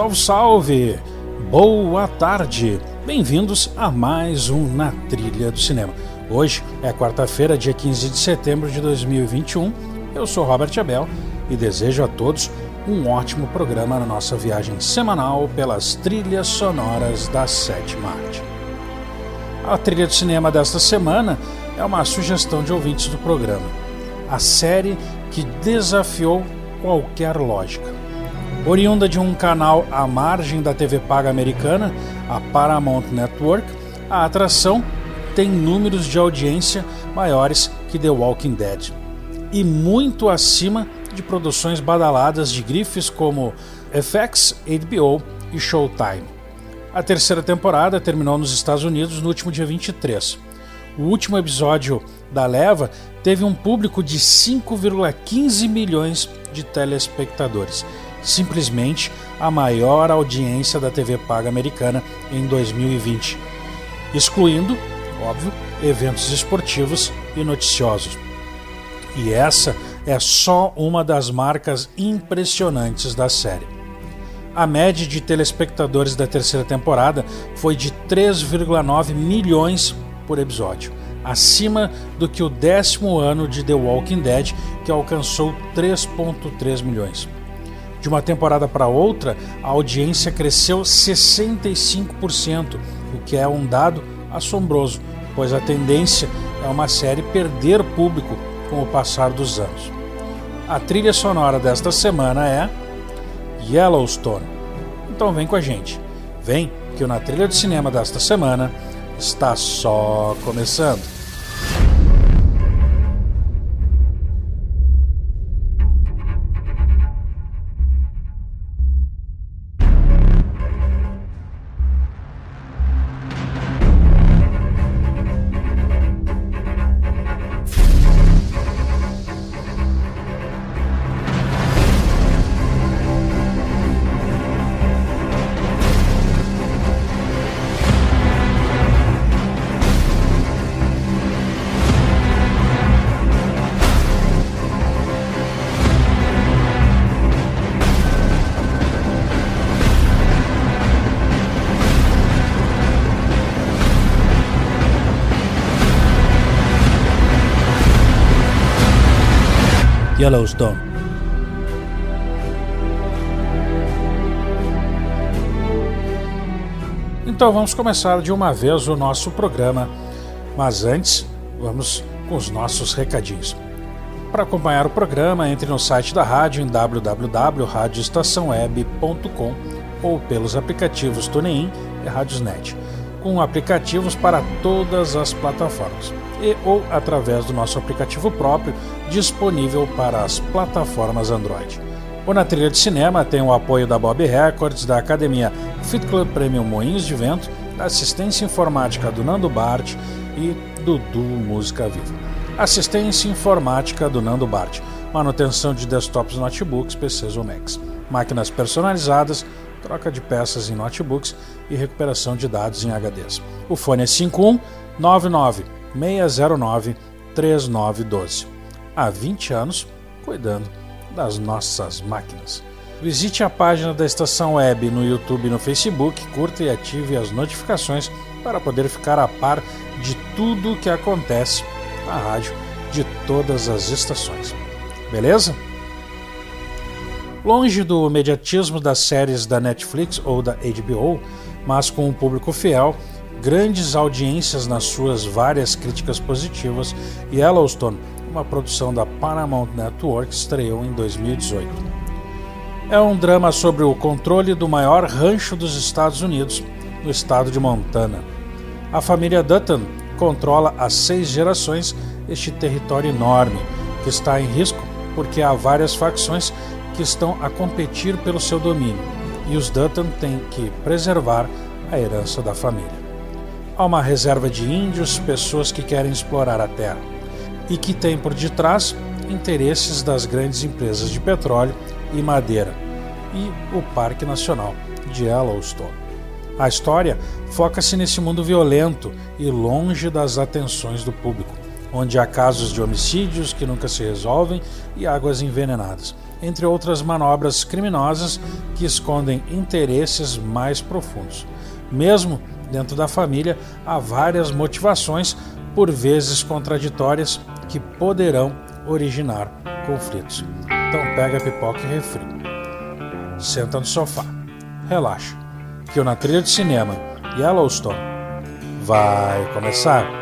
Salve, salve! Boa tarde! Bem-vindos a mais um Na Trilha do Cinema. Hoje é quarta-feira, dia 15 de setembro de 2021. Eu sou Robert Abel e desejo a todos um ótimo programa na nossa viagem semanal pelas trilhas sonoras da sétima arte. A trilha do cinema desta semana é uma sugestão de ouvintes do programa. A série que desafiou qualquer lógica Oriunda de um canal à margem da TV paga americana, a Paramount Network, a atração tem números de audiência maiores que The Walking Dead e muito acima de produções badaladas de grifes como FX, HBO e Showtime. A terceira temporada terminou nos Estados Unidos no último dia 23. O último episódio da leva teve um público de 5,15 milhões de telespectadores simplesmente a maior audiência da TV paga americana em 2020, excluindo, óbvio, eventos esportivos e noticiosos. E essa é só uma das marcas impressionantes da série. A média de telespectadores da terceira temporada foi de 3,9 milhões por episódio, acima do que o décimo ano de The Walking Dead, que alcançou 3,3 milhões. De uma temporada para outra, a audiência cresceu 65%, o que é um dado assombroso, pois a tendência é uma série perder público com o passar dos anos. A trilha sonora desta semana é Yellowstone. Então vem com a gente. Vem que o Na Trilha de Cinema desta semana está só começando. Yellowstone. Então vamos começar de uma vez o nosso programa, mas antes vamos com os nossos recadinhos. Para acompanhar o programa, entre no site da rádio em www.radioestaçãoweb.com ou pelos aplicativos TuneIn e Radiosnet, com aplicativos para todas as plataformas e ou através do nosso aplicativo próprio disponível para as plataformas Android. O Na Trilha de Cinema tem o apoio da Bob Records, da Academia Fit Club Premium Moinhos de Vento, da assistência informática do Nando Bart e do Duo Música Viva. Assistência informática do Nando Bart, manutenção de desktops, notebooks, PCs ou Macs, máquinas personalizadas, troca de peças em notebooks e recuperação de dados em HDs. O fone é 5199 609 3912. Há 20 anos cuidando das nossas máquinas. Visite a página da estação web no YouTube e no Facebook, curta e ative as notificações para poder ficar a par de tudo o que acontece na rádio de todas as estações. Beleza? Longe do mediatismo das séries da Netflix ou da HBO, mas com um público fiel, grandes audiências nas suas várias críticas positivas, Yellowstone, uma produção da Paramount Network, estreou em 2018. É um drama sobre o controle do maior rancho dos Estados Unidos, no estado de Montana. A família Dutton controla há seis gerações este território enorme que está em risco porque há várias facções que estão a competir pelo seu domínio e os Dutton têm que preservar a herança da família. Há uma reserva de índios, pessoas que querem explorar a terra e que têm por detrás interesses das grandes empresas de petróleo e madeira e o Parque Nacional de Yellowstone. A história foca-se nesse mundo violento e longe das atenções do público, onde há casos de homicídios que nunca se resolvem e águas envenenadas, entre outras manobras criminosas que escondem interesses mais profundos. Mesmo dentro da família, há várias motivações, por vezes contraditórias, que poderão originar conflitos. Então pega a pipoca e refri. Senta no sofá. Relaxa. Que eu na trilha de cinema Yellowstone vai começar.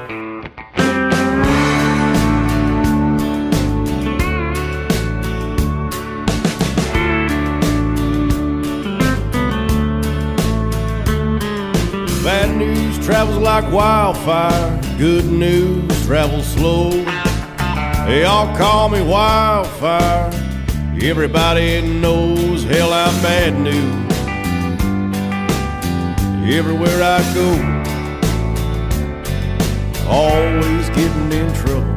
Travels like wildfire. Good news travels slow. They all call me wildfire. Everybody knows hell I'm bad news. Everywhere I go, always getting in trouble.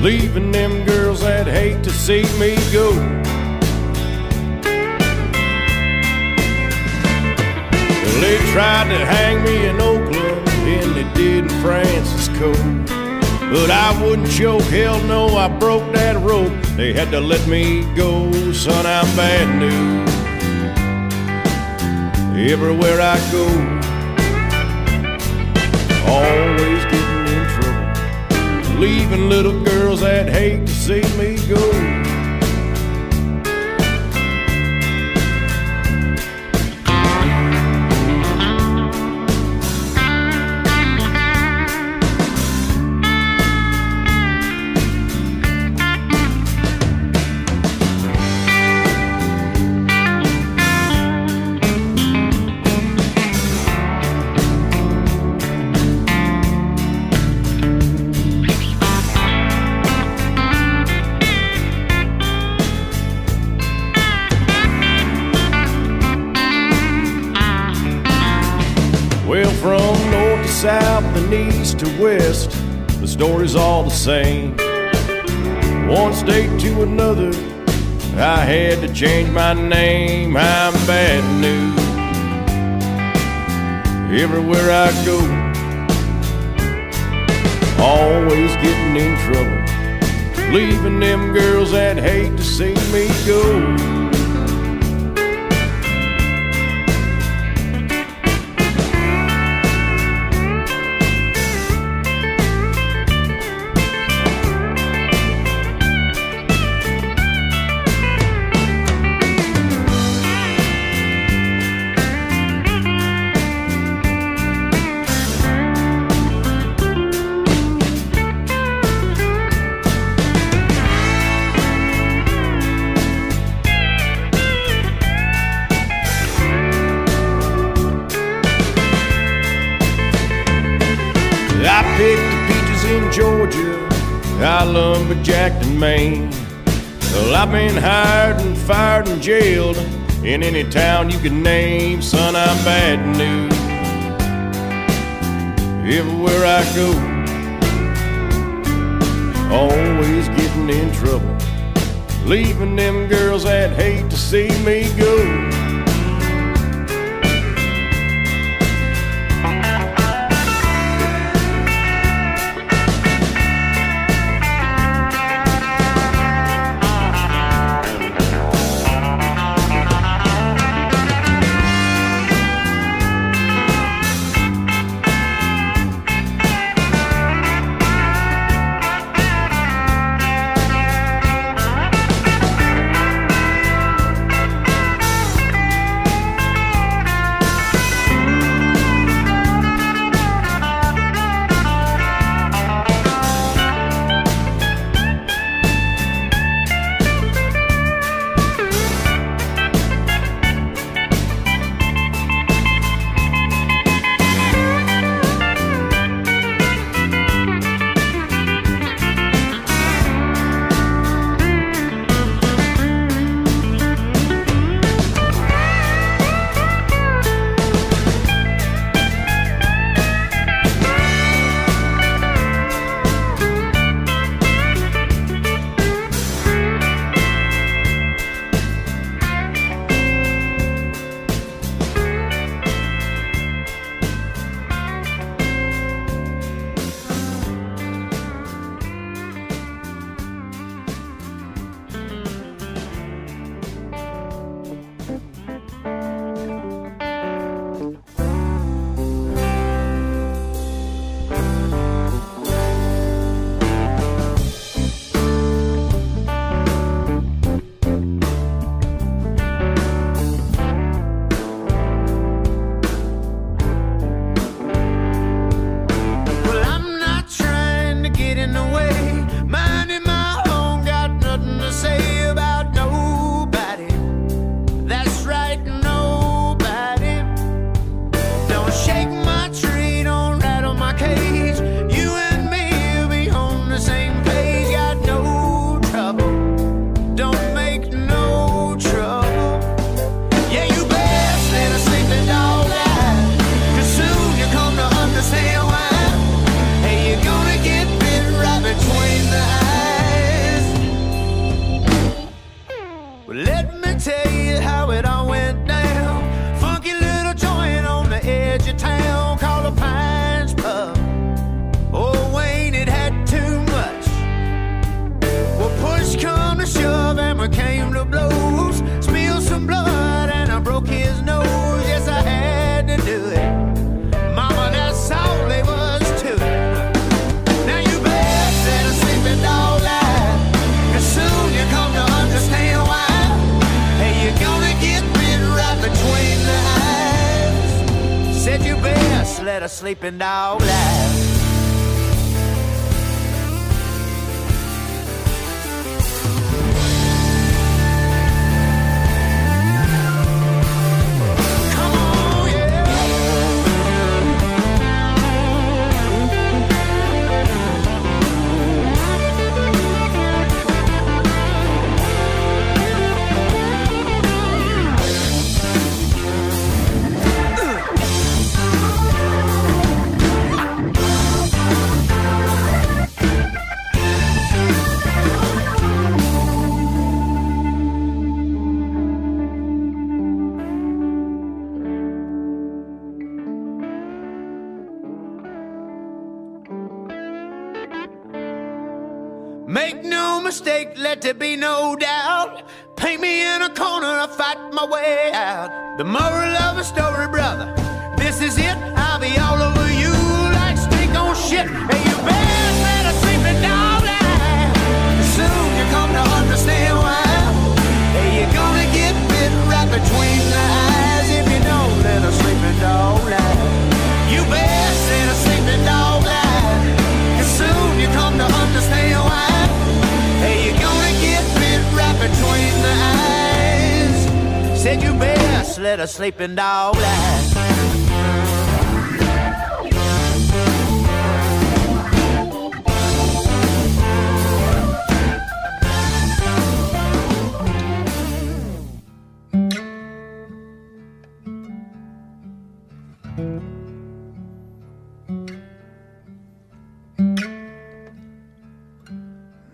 Leaving them girls that hate to see me go. Well, they tried to hang me in Oakland, and they did in Francisco. But I wouldn't choke, hell no, I broke that rope. They had to let me go, son, I'm bad news. Everywhere I go, always getting in trouble. Leaving little girls that hate to see me go. West, the story's all the same. One state to another, I had to change my name. I'm bad news. Everywhere I go, always getting in trouble. Leaving them girls that hate to see me go. Lumberjacked in Maine. Well, I've been hired and fired and jailed in any town you can name. Son, I'm bad news. Everywhere I go, always getting in trouble. Leaving them girls that hate to see me go. Sleeping laugh. Let there be no doubt. Paint me in a corner, I fight my way out. The moral of a story, brother. This is it. Best let a sleeping dog lie.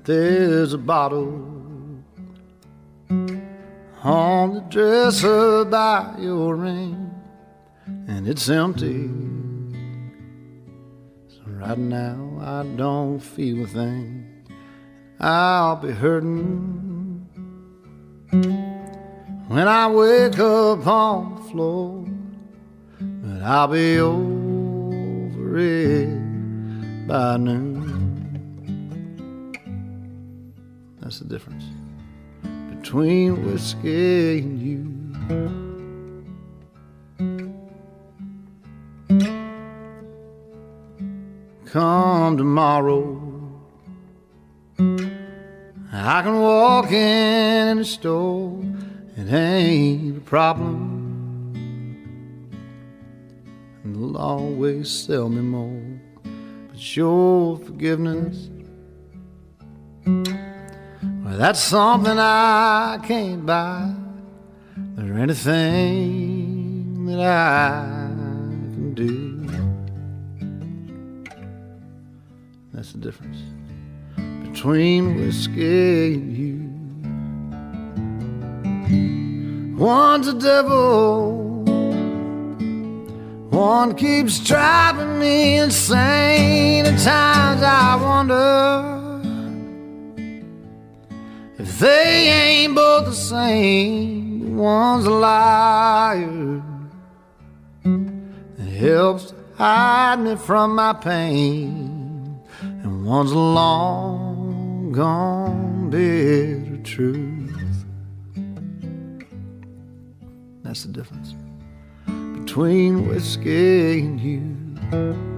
There's a bottle on the dresser by your ring, and it's empty. So right now I don't feel a thing. I'll be hurting when I wake up on the floor, but I'll be over it by noon. That's the difference between whiskey and you. Come tomorrow, I can walk in the store, it ain't a problem. And they'll always sell me more, but your forgiveness well, that's something I can't buy. There anything that I can do. That's the difference between whiskey and you. One's a devil, one keeps driving me insane. At times I wonder. They ain't both the same, one's a liar that helps hide me from my pain, and one's a long gone bitter truth. That's the difference between whiskey and you.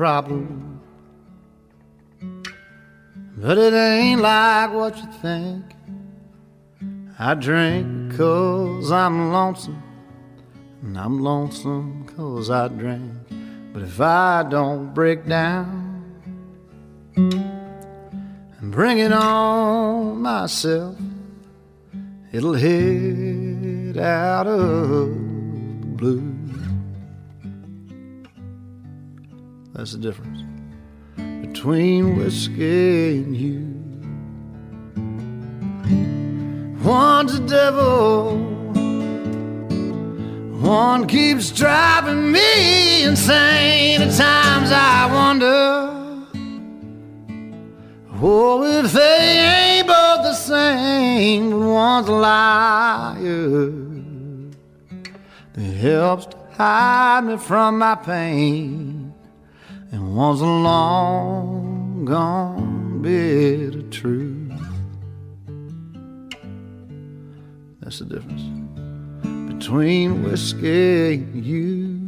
Problem, but it ain't like what you think. I drink cause I'm lonesome, and I'm lonesome cause I drink. But if I don't break down and bring it on myself, it'll hit out of blue. That's the difference between whiskey and you. One's a devil, one keeps driving me insane. At times I wonder, oh, if they ain't both the same. One's a liar that helps to hide me from my pain and a long gone bit of truth. That's the difference between whiskey and you.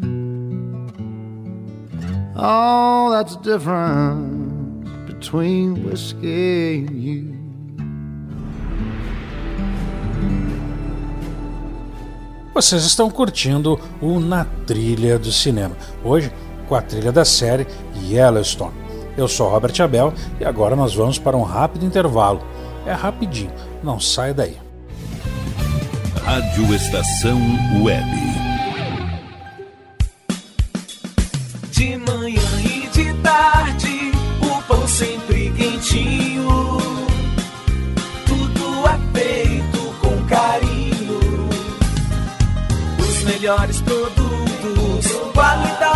Oh, that's the difference between whiskey and you. Vocês estão curtindo o Na Trilha do Cinema. Hoje, com a trilha da série Yellowstone. Eu sou Robert Abel e agora nós vamos para um rápido intervalo. É rapidinho, não sai daí. Rádio Estação Web. De manhã e de tarde, o pão sempre quentinho. Tudo é feito com carinho. Os melhores produtos,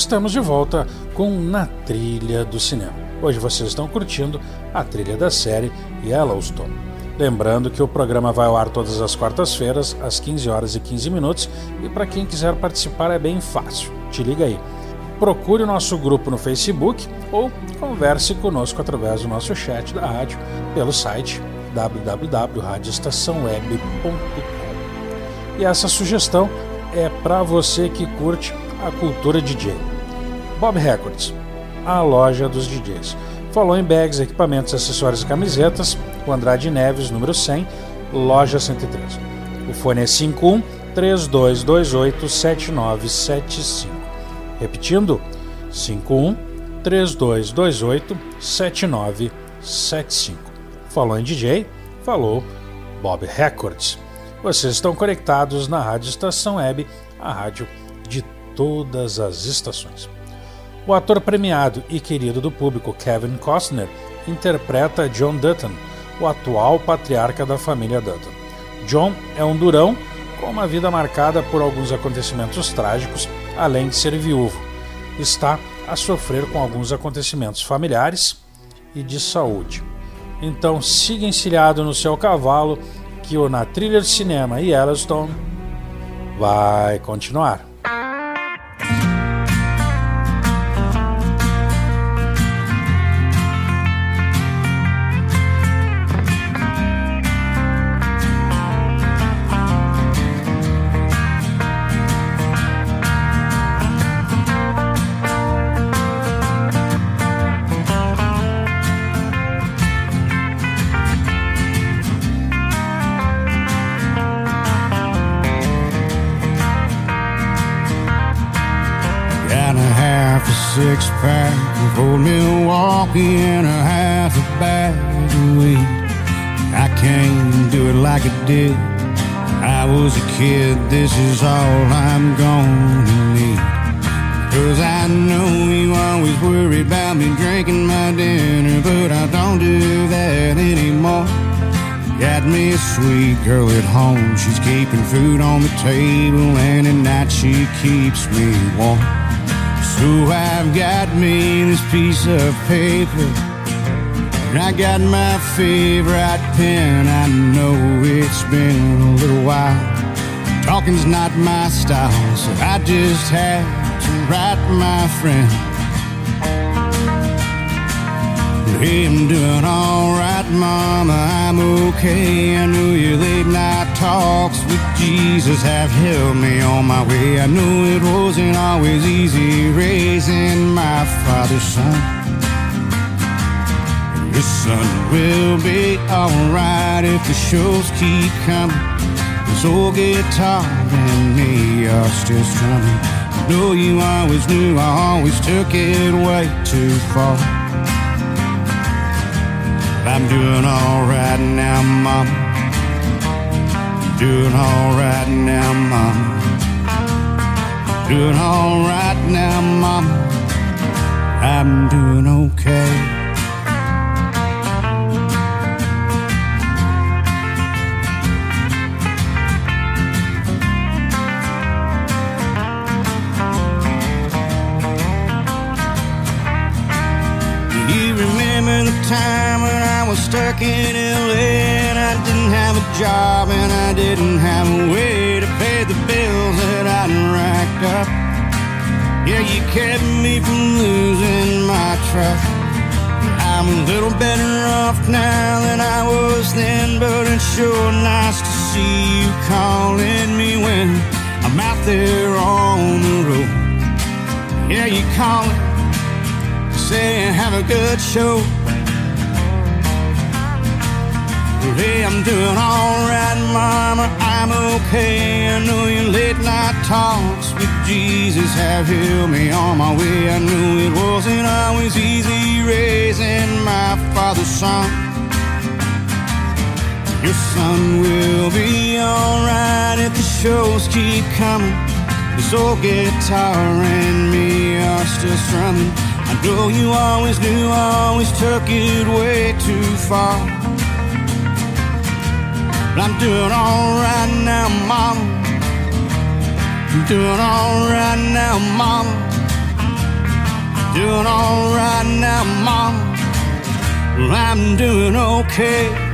Estamos de volta com Na Trilha do Cinema. Hoje vocês estão curtindo a trilha da série Yellowstone. Lembrando que o programa vai ao ar todas as quartas-feiras, às 15 horas e 15 minutos, e para quem quiser participar é bem fácil. Te liga aí. Procure o nosso grupo no Facebook ou converse conosco através do nosso chat da rádio pelo site www.radioestaçãoweb.com. E essa sugestão é para você que curte a cultura DJ. Bob Records, a loja dos DJs. Falou em bags, equipamentos, acessórios e camisetas, o Andrade Neves, número 100, loja 103. O fone é 51 3228 7975. Repetindo, 51 3228 7975. Falou em DJ, falou Bob Records. Vocês estão conectados na Rádio Estação Web, a rádio de todas as estações. O ator premiado e querido do público Kevin Costner interpreta John Dutton, o atual patriarca da família Dutton. John é um durão com uma vida marcada por alguns acontecimentos trágicos, além de ser viúvo. Está a sofrer com alguns acontecimentos familiares e de saúde. Então siga encilhado no seu cavalo que o Na Trilha de Cinema e Yellowstone vai continuar. Six pack of old Milwaukee and a half a bag of weed. I can't do it like I did. I was a kid, this is all I'm gonna need. Cause I know you always worry about me drinking my dinner, but I don't do that anymore. Got me a sweet girl at home, she's keeping food on the table, and at night she keeps me warm. So I've got me this piece of paper. And I got my favorite pen. I know it's been a little while. Talking's not my style, so I just had to write my friend. Hey, I'm doing alright, Mama. I'm okay. I know your late night talks with Jesus have helped me on my way. I know it wasn't always easy raising my father's son. Your son will be alright if the shows keep coming. This old guitar and me are still strumming. I know you always knew I always took it way too far. I'm doing alright now, Mom. Doing alright now, Mom. Doing alright now, Mom. I'm doing okay. You remember the time when I was stuck in LA have a job and I didn't have a way to pay the bills that I'd racked up. Yeah, you kept me from losing my trust. I'm a little better off now than I was then, but it's sure nice to see you calling me when I'm out there on the road. Yeah, you calling say have a good show. Hey, I'm doing alright, Mama. I'm okay. I know your late night talks with Jesus have helped me on my way. I knew it wasn't always easy raising my father's son. Your son will be alright if the shows keep coming. This old guitar and me are still strumming. I know you always knew, I always took it way too far. But I'm doing alright now, Mama. I'm doing alright now, Mama. Doing alright now, Mama. Well, I'm doing okay.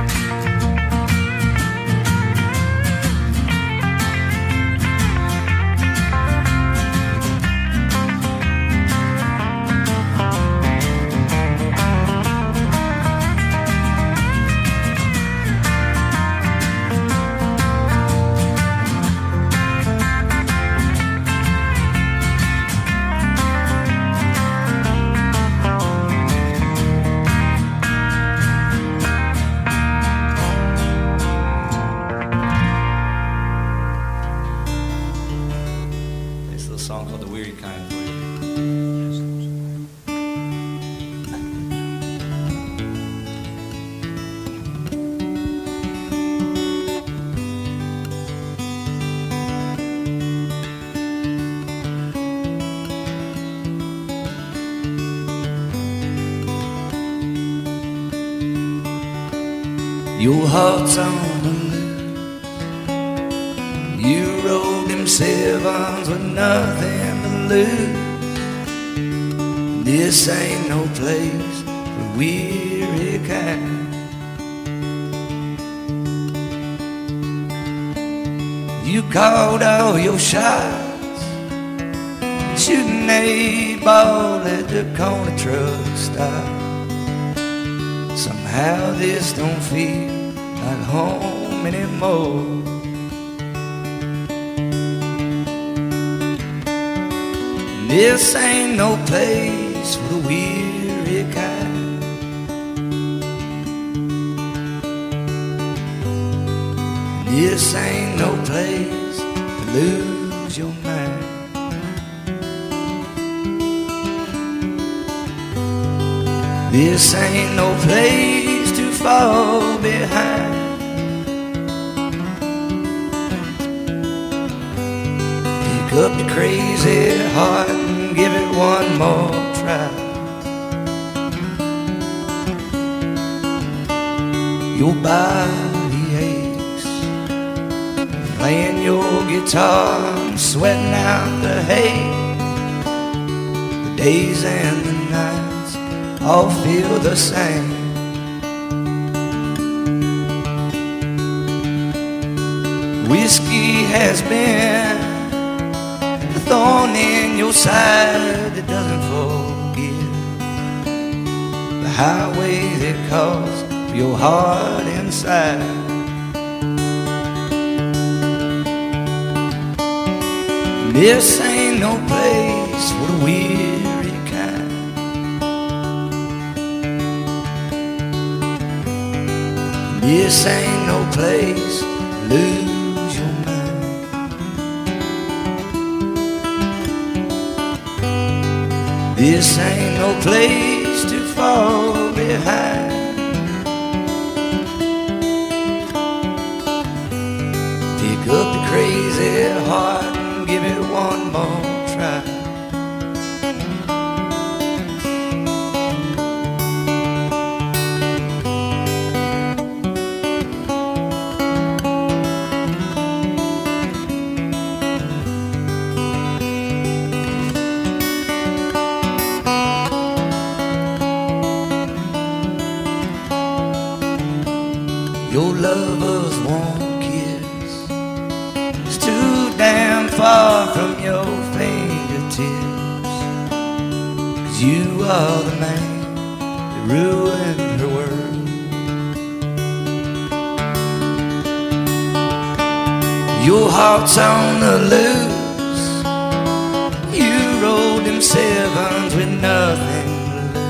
This ain't no place for weary kind. You called all your shots, shooting a ball at the corner truck stop. Somehow this don't feel like home anymore. This ain't no place for the weary kind. This ain't no place to lose your mind. This ain't no place to fall behind. Pick up your crazy heart and give it one more Your body aches, playing your guitar sweating out the hate. The days and the nights all feel the same. Whiskey has been the thorn in your side that doesn't forgive. Highway that calls your heart inside. This ain't no place for the weary kind. This ain't no place to lose your mind. This ain't no place to fall behind. Pick up the crazy heart and give it one more heart's on the loose. You rode them sevens with nothing to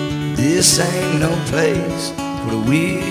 lose. This ain't no place for the weary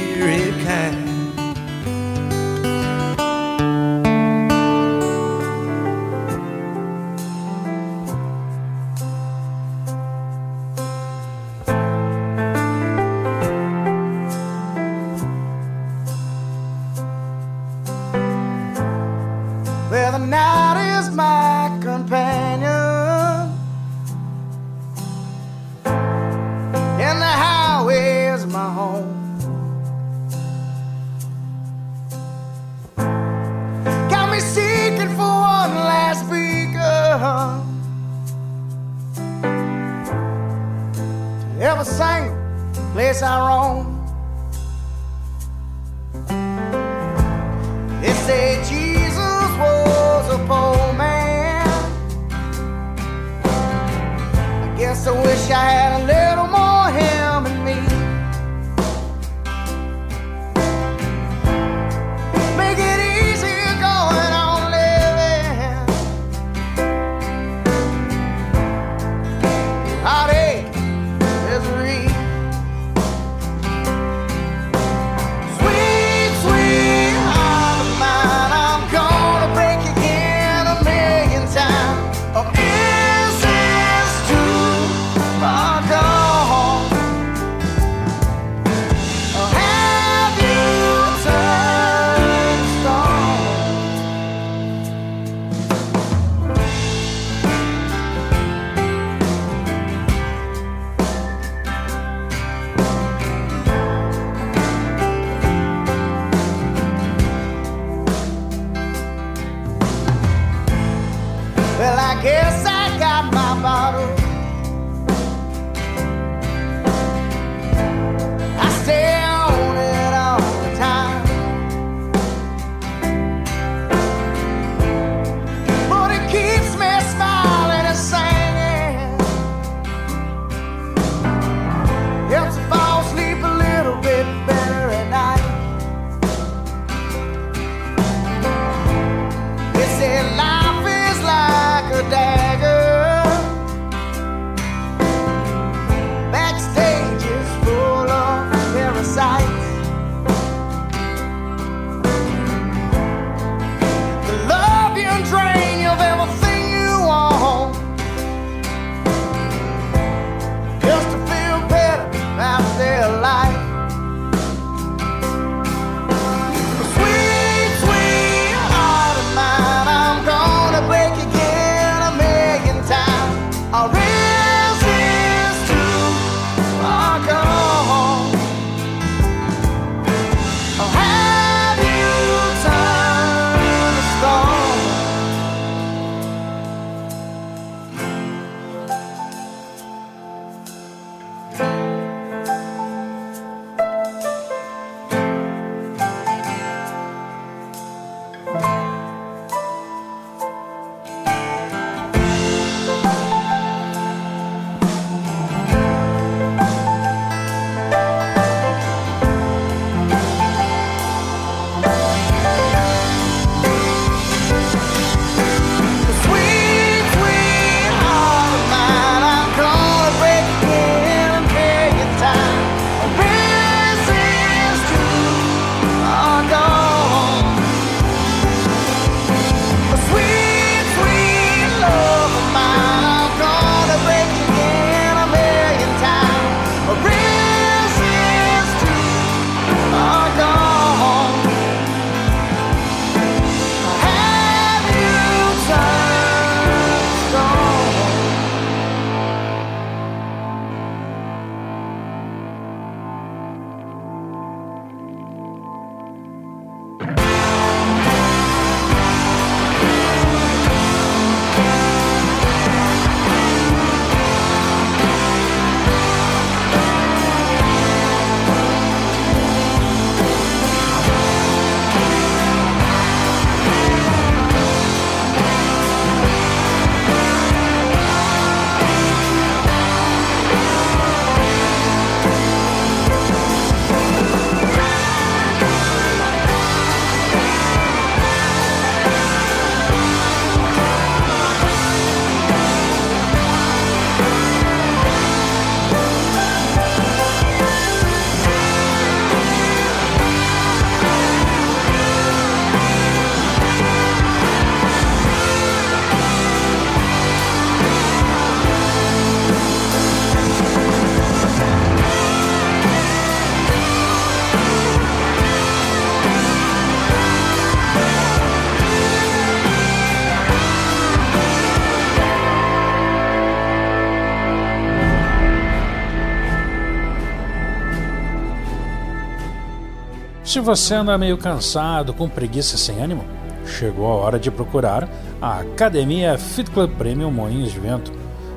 Se você anda meio cansado, com preguiça sem ânimo, chegou a hora de procurar a Academia Fit Club Premium Moinhos de Vento.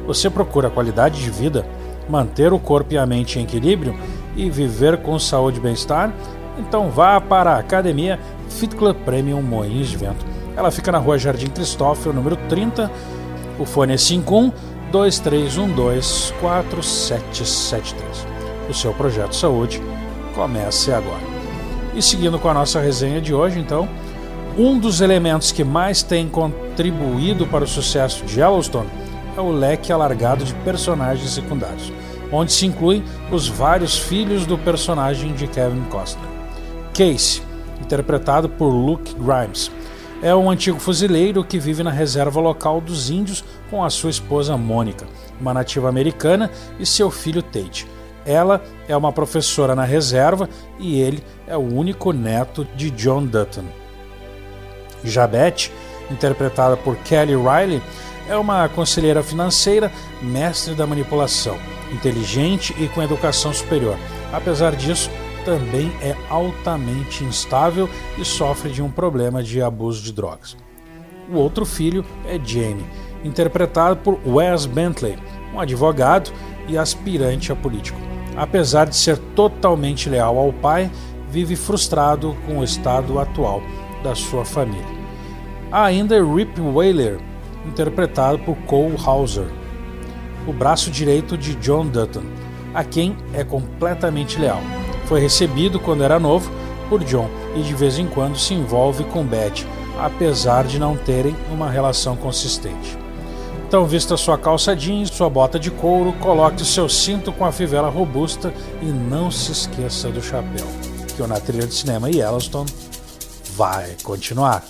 Você procura qualidade de vida, manter o corpo e a mente em equilíbrio e viver com saúde e bem-estar? Então vá para a Academia Fit Club Premium Moinhos de Vento. Ela fica na rua Jardim Cristófilo, número 30. O fone é 51 2312 4773. O seu projeto de saúde comece agora. E seguindo com a nossa resenha de hoje, então, um dos elementos que mais tem contribuído para o sucesso de Yellowstone é o leque alargado de personagens secundários, onde se incluem os vários filhos do personagem de Kevin Costner. Casey, interpretado por Luke Grimes, é um antigo fuzileiro que vive na reserva local dos índios com a sua esposa Mônica, uma nativa americana, e seu filho Tate. Ela é uma professora na reserva e ele é o único neto de John Dutton. Jabet, interpretada por Kelly Riley, é uma conselheira financeira, mestre da manipulação, inteligente e com educação superior. Apesar disso, também é altamente instável e sofre de um problema de abuso de drogas. O outro filho é Jamie, interpretado por Wes Bentley, um advogado e aspirante a político. Apesar de ser totalmente leal ao pai, vive frustrado com o estado atual da sua família. Há ainda Rip Whaler, interpretado por Cole Hauser, o braço direito de John Dutton, a quem é completamente leal. Foi recebido quando era novo por John e de vez em quando se envolve com Beth, apesar de não terem uma relação consistente. Então vista sua calça jeans, sua bota de couro, coloque seu cinto com a fivela robusta e não se esqueça do chapéu, que o Na Trilha de Cinema e Yellowstone vai continuar.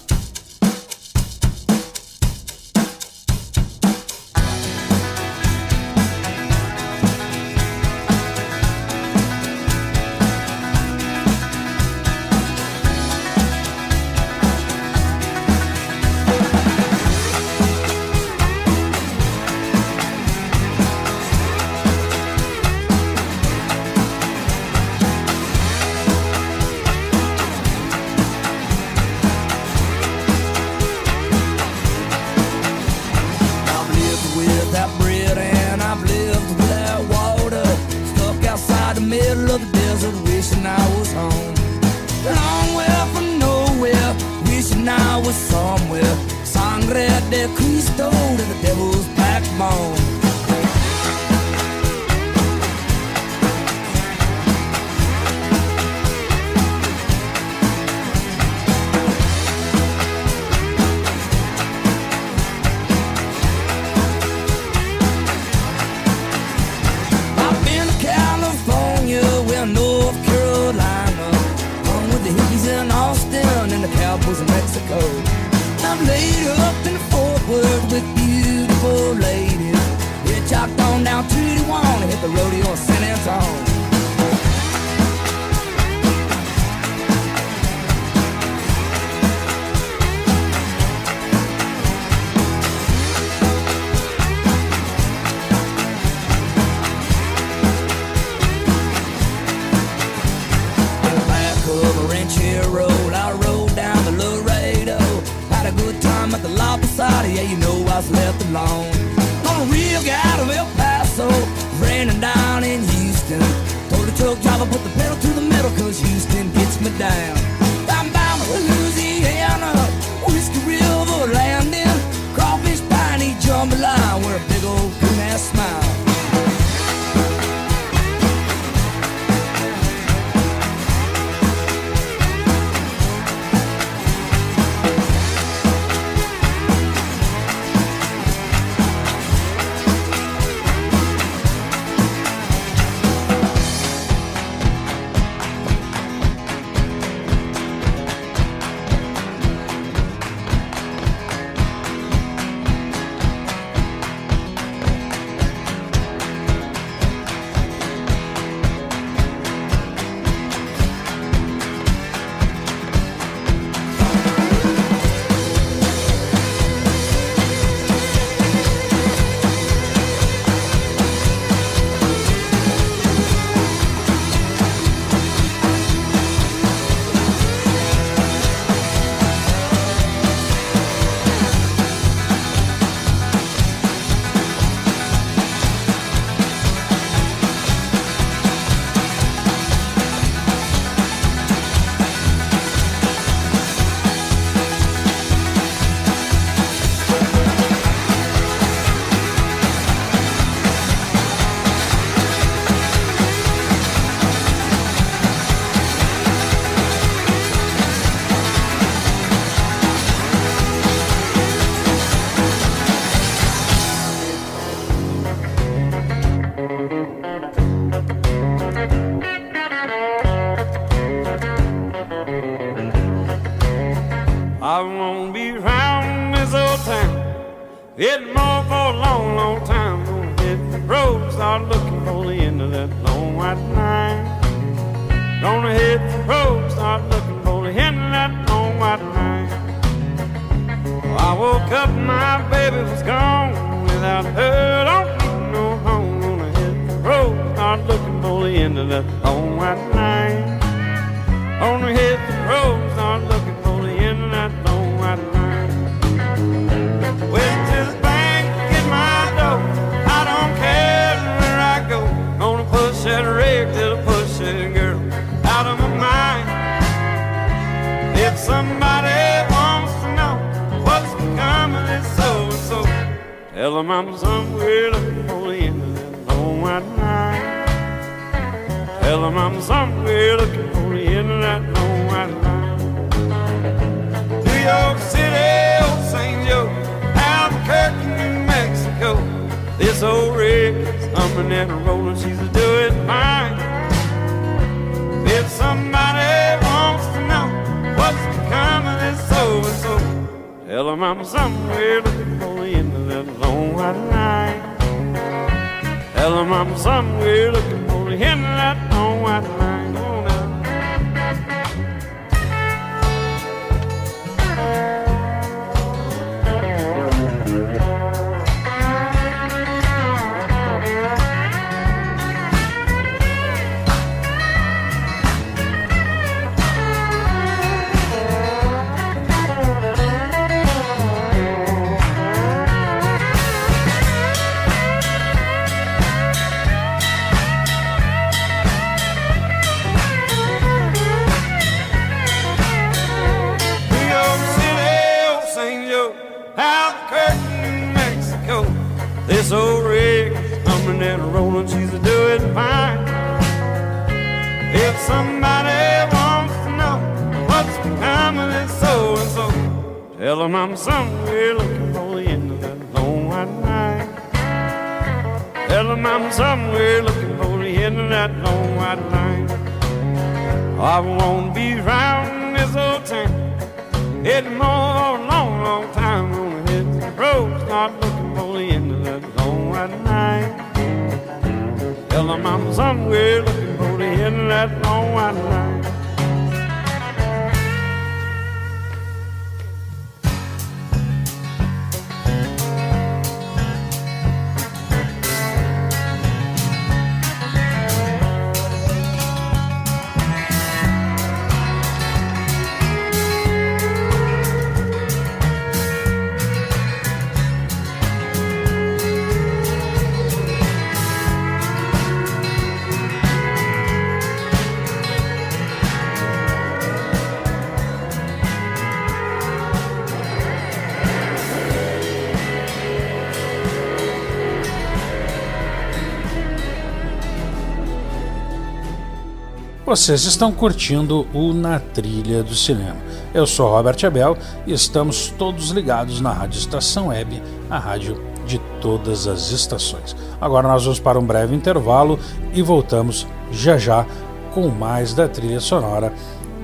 Vocês estão curtindo o Na Trilha do Cinema. Eu sou Robert Abel e estamos todos ligados na Rádio Estação Web, a rádio de todas as estações. Agora nós vamos para um breve intervalo e voltamos já já com mais da trilha sonora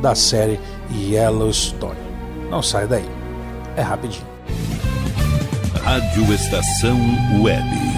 da série Yellowstone. Não sai daí, é rapidinho. Rádio Estação Web.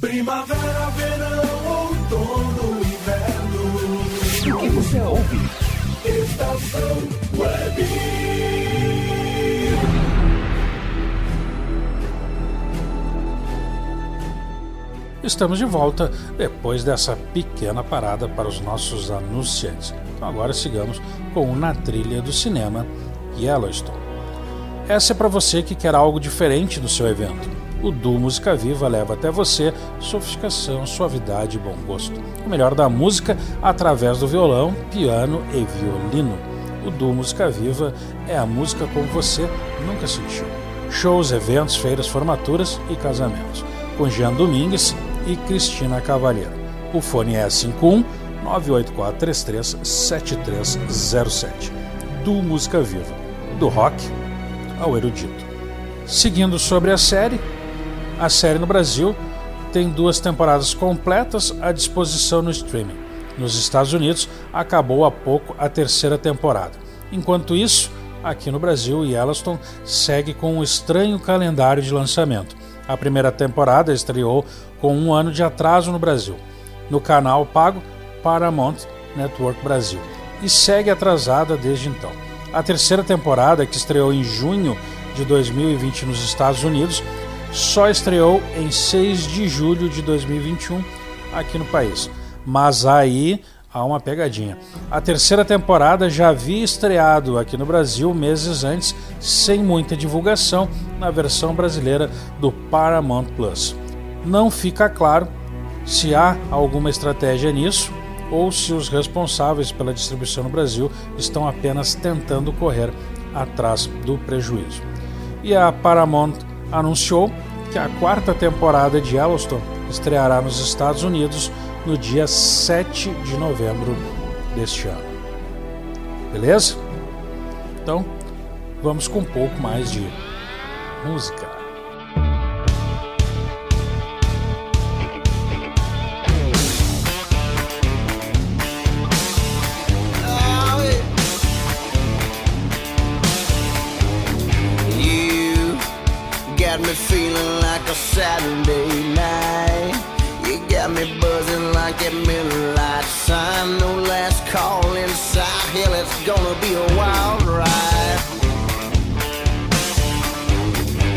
Primavera, verão, outono, inverno. O que você ouve? Estação Web. Estamos de volta depois dessa pequena parada para os nossos anunciantes. Então agora sigamos com o Na Trilha do Cinema Yellowstone. Essa é para você que quer algo diferente no seu evento. O Du Música Viva leva até você sofisticação, suavidade e bom gosto. O melhor da música através do violão, piano e violino. O Du Música Viva é a música como você nunca sentiu. Shows, eventos, feiras, formaturas e casamentos. Com Jean Domingues e Cristina Cavalheiro. O fone é 51 98433 7307. Du Música Viva. Do rock ao erudito. Seguindo sobre a série, a série no Brasil tem duas temporadas completas à disposição no streaming. Nos Estados Unidos, acabou há pouco a terceira temporada. Enquanto isso, aqui no Brasil, Yellowstone segue com um estranho calendário de lançamento. A primeira temporada estreou com um ano de atraso no Brasil, no canal pago Paramount Network Brasil, e segue atrasada desde então. A terceira temporada, que estreou em junho de 2020 nos Estados Unidos, só estreou em 6 de julho de 2021 aqui no país. Mas aí há uma pegadinha. A terceira temporada já havia estreado aqui no Brasil meses antes, sem muita divulgação, na versão brasileira do Paramount Plus. Não fica claro se há alguma estratégia nisso ou se os responsáveis pela distribuição no Brasil estão apenas tentando correr atrás do prejuízo. E a Paramount anunciou que a quarta temporada de Yellowstone estreará nos Estados Unidos no dia 7 de novembro deste ano. Beleza? Então, vamos com um pouco mais de música. Me feeling like a Saturday night. You got me buzzing like that Lite sign. No last call inside. Hell, it's gonna be a wild ride.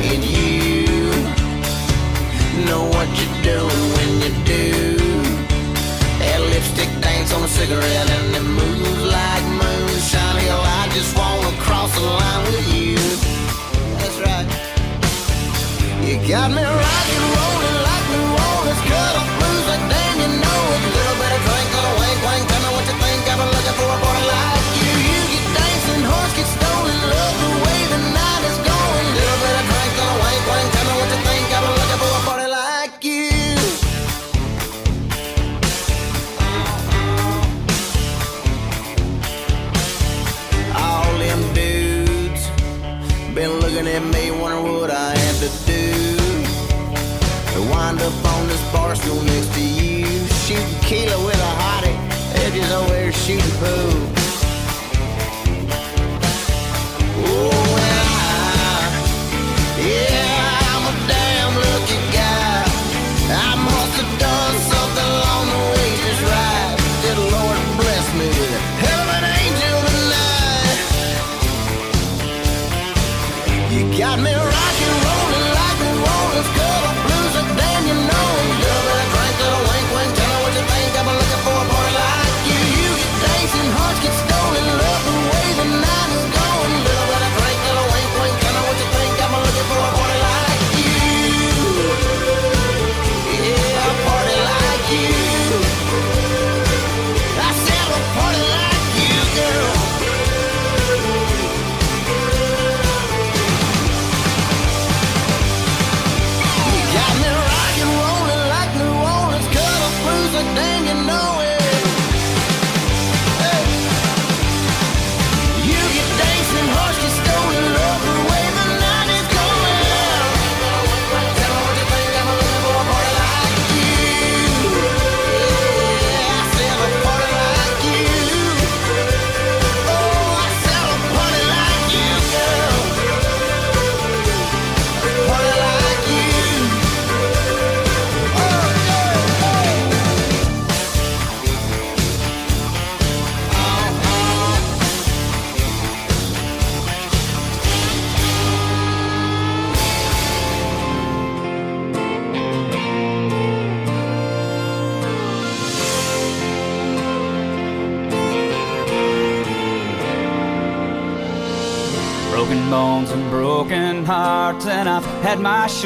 And you know what you're doing when you do. That lipstick dance on a cigarette and it moves like moonshine. Hell, I just wanna cross the line with you. Got me rocking, rolling like New Orleans, cut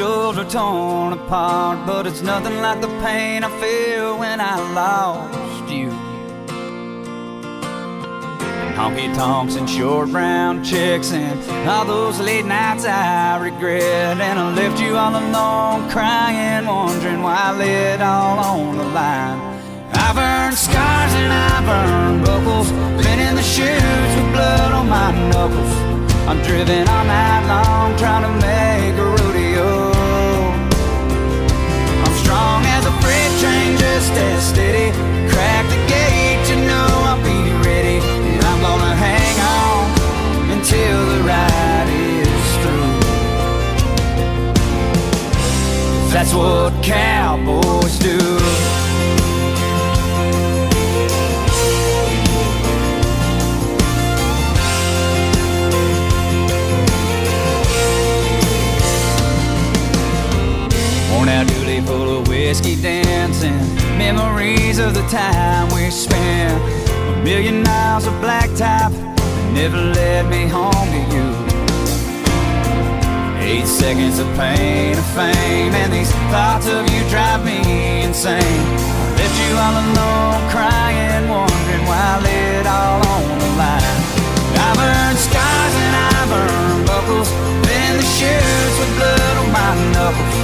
shoulder torn apart. But it's nothing like the pain I feel when I lost you. Honky tonks and short round chicks, and all those late nights I regret. And I left you all alone, crying, wondering why I laid all on the line. I've earned scars and I've earned buckles, been in the shoes with blood on my knuckles. I'm driven all night long trying to make a steady. Crack the gate, you know I'll be ready. And I'm gonna hang on until the ride is through. That's what cowboys do. Worn out duty full of whiskey dancing. Memories of the time we spent. A million miles of blacktop that never led me home to you. Eight seconds of pain, of fame, and these thoughts of you drive me insane. I left you all alone, crying, wondering why I laid all on the line. I've earned scars and I've earned buckles, been the shoes with blood on my knuckles.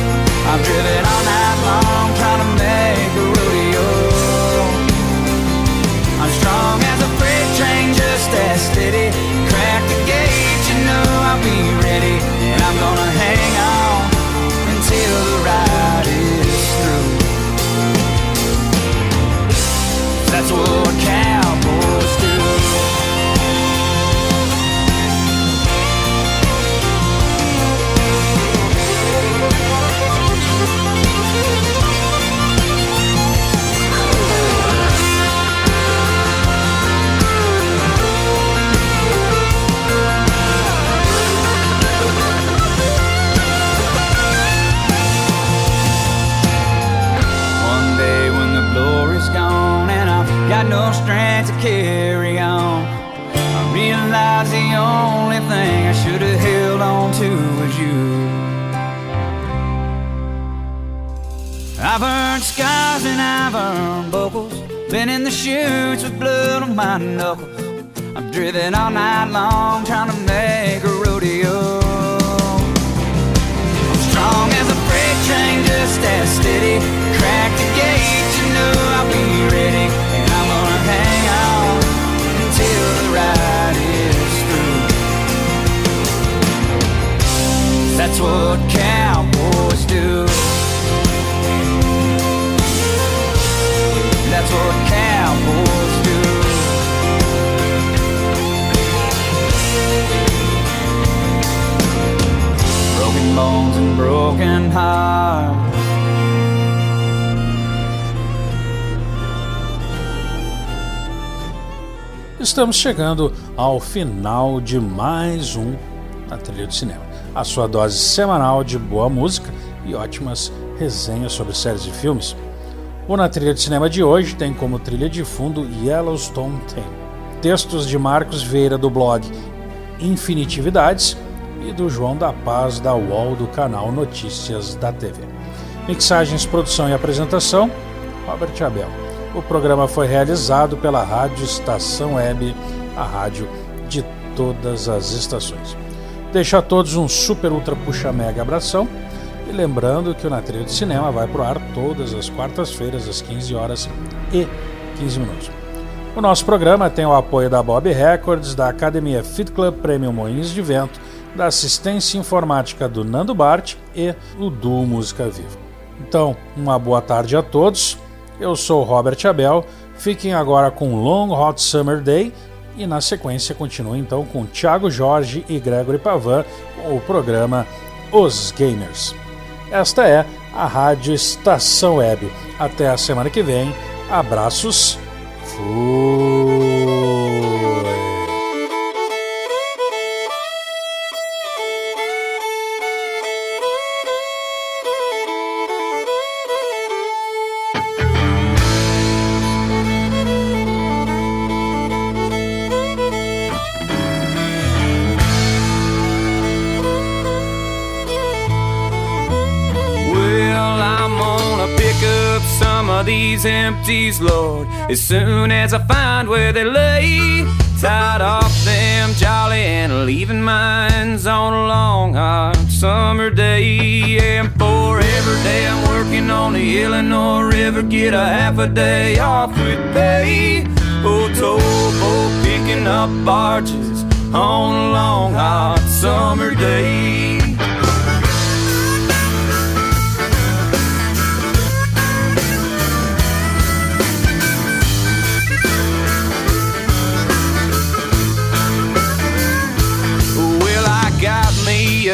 I'm driven all night long trying to make a I've earned scars and I've earned buckles, been in the chutes with blood on my knuckles. I'm driven all night long trying to make a rodeo. I'm strong as a freight train, just as steady. Estamos chegando ao final de mais um Na Trilha do Cinema. A sua dose semanal de boa música e ótimas resenhas sobre séries e filmes. O Na Trilha de Cinema de hoje tem como trilha de fundo Yellowstone Theme. Textos de Marcos Vieira do blog Infinitividades e do João da Paz da UOL do canal Notícias da TV. Mixagens, produção e apresentação, Robert Abel. O programa foi realizado pela Rádio Estação Web, a rádio de todas as estações. Deixo a todos um super ultra puxa mega abração e lembrando que o Na Trilha de Cinema vai pro ar todas as quartas-feiras às 15 horas e 15 minutos. O nosso programa tem o apoio da Bob Records, da Academia Fit Club Premium Moinhos de Vento, da assistência informática do Nando Bart e o Duo Música Viva. Então, uma boa tarde a todos. Eu sou Robert Abel. Fiquem agora com Long Hot Summer Day e na sequência continue então com Thiago Jorge e Gregory Pavan com o programa Os Gamers. Esta é a Rádio Estação Web. Até a semana que vem. Abraços. Fui. These empties, Lord, as soon as I find where they lay. Tied off them jolly and leaving mines on a long hot summer day. And for every day I'm working on the Illinois River, get a half a day off with pay. Oh, towboat picking up barges on a long hot summer day.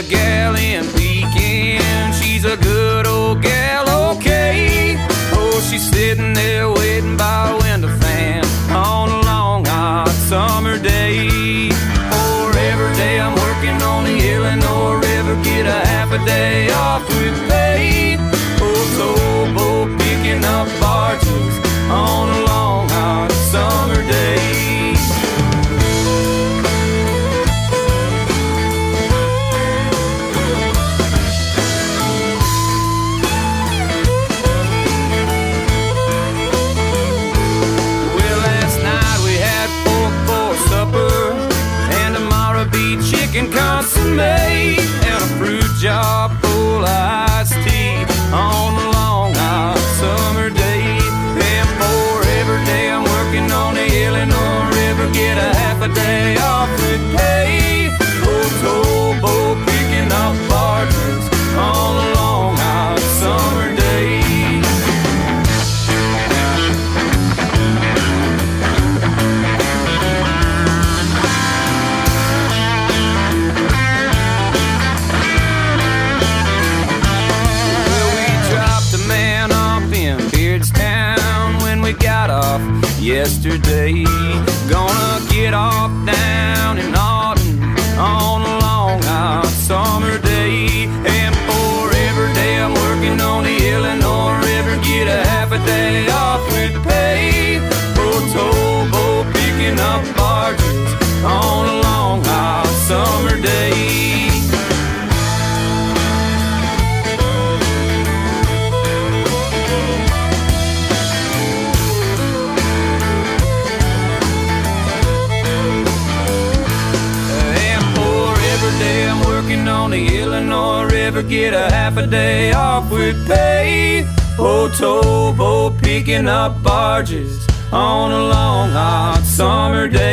Gal in Pekin. She's a good old gal, okay. Oh, she's sitting there waiting by a window fan on a long hot summer day. For every day I'm working on the Illinois River, get a half a day off with pay. Oh, towboat oh, picking up barges on a long hot summer day. Up barges on a long hot summer day.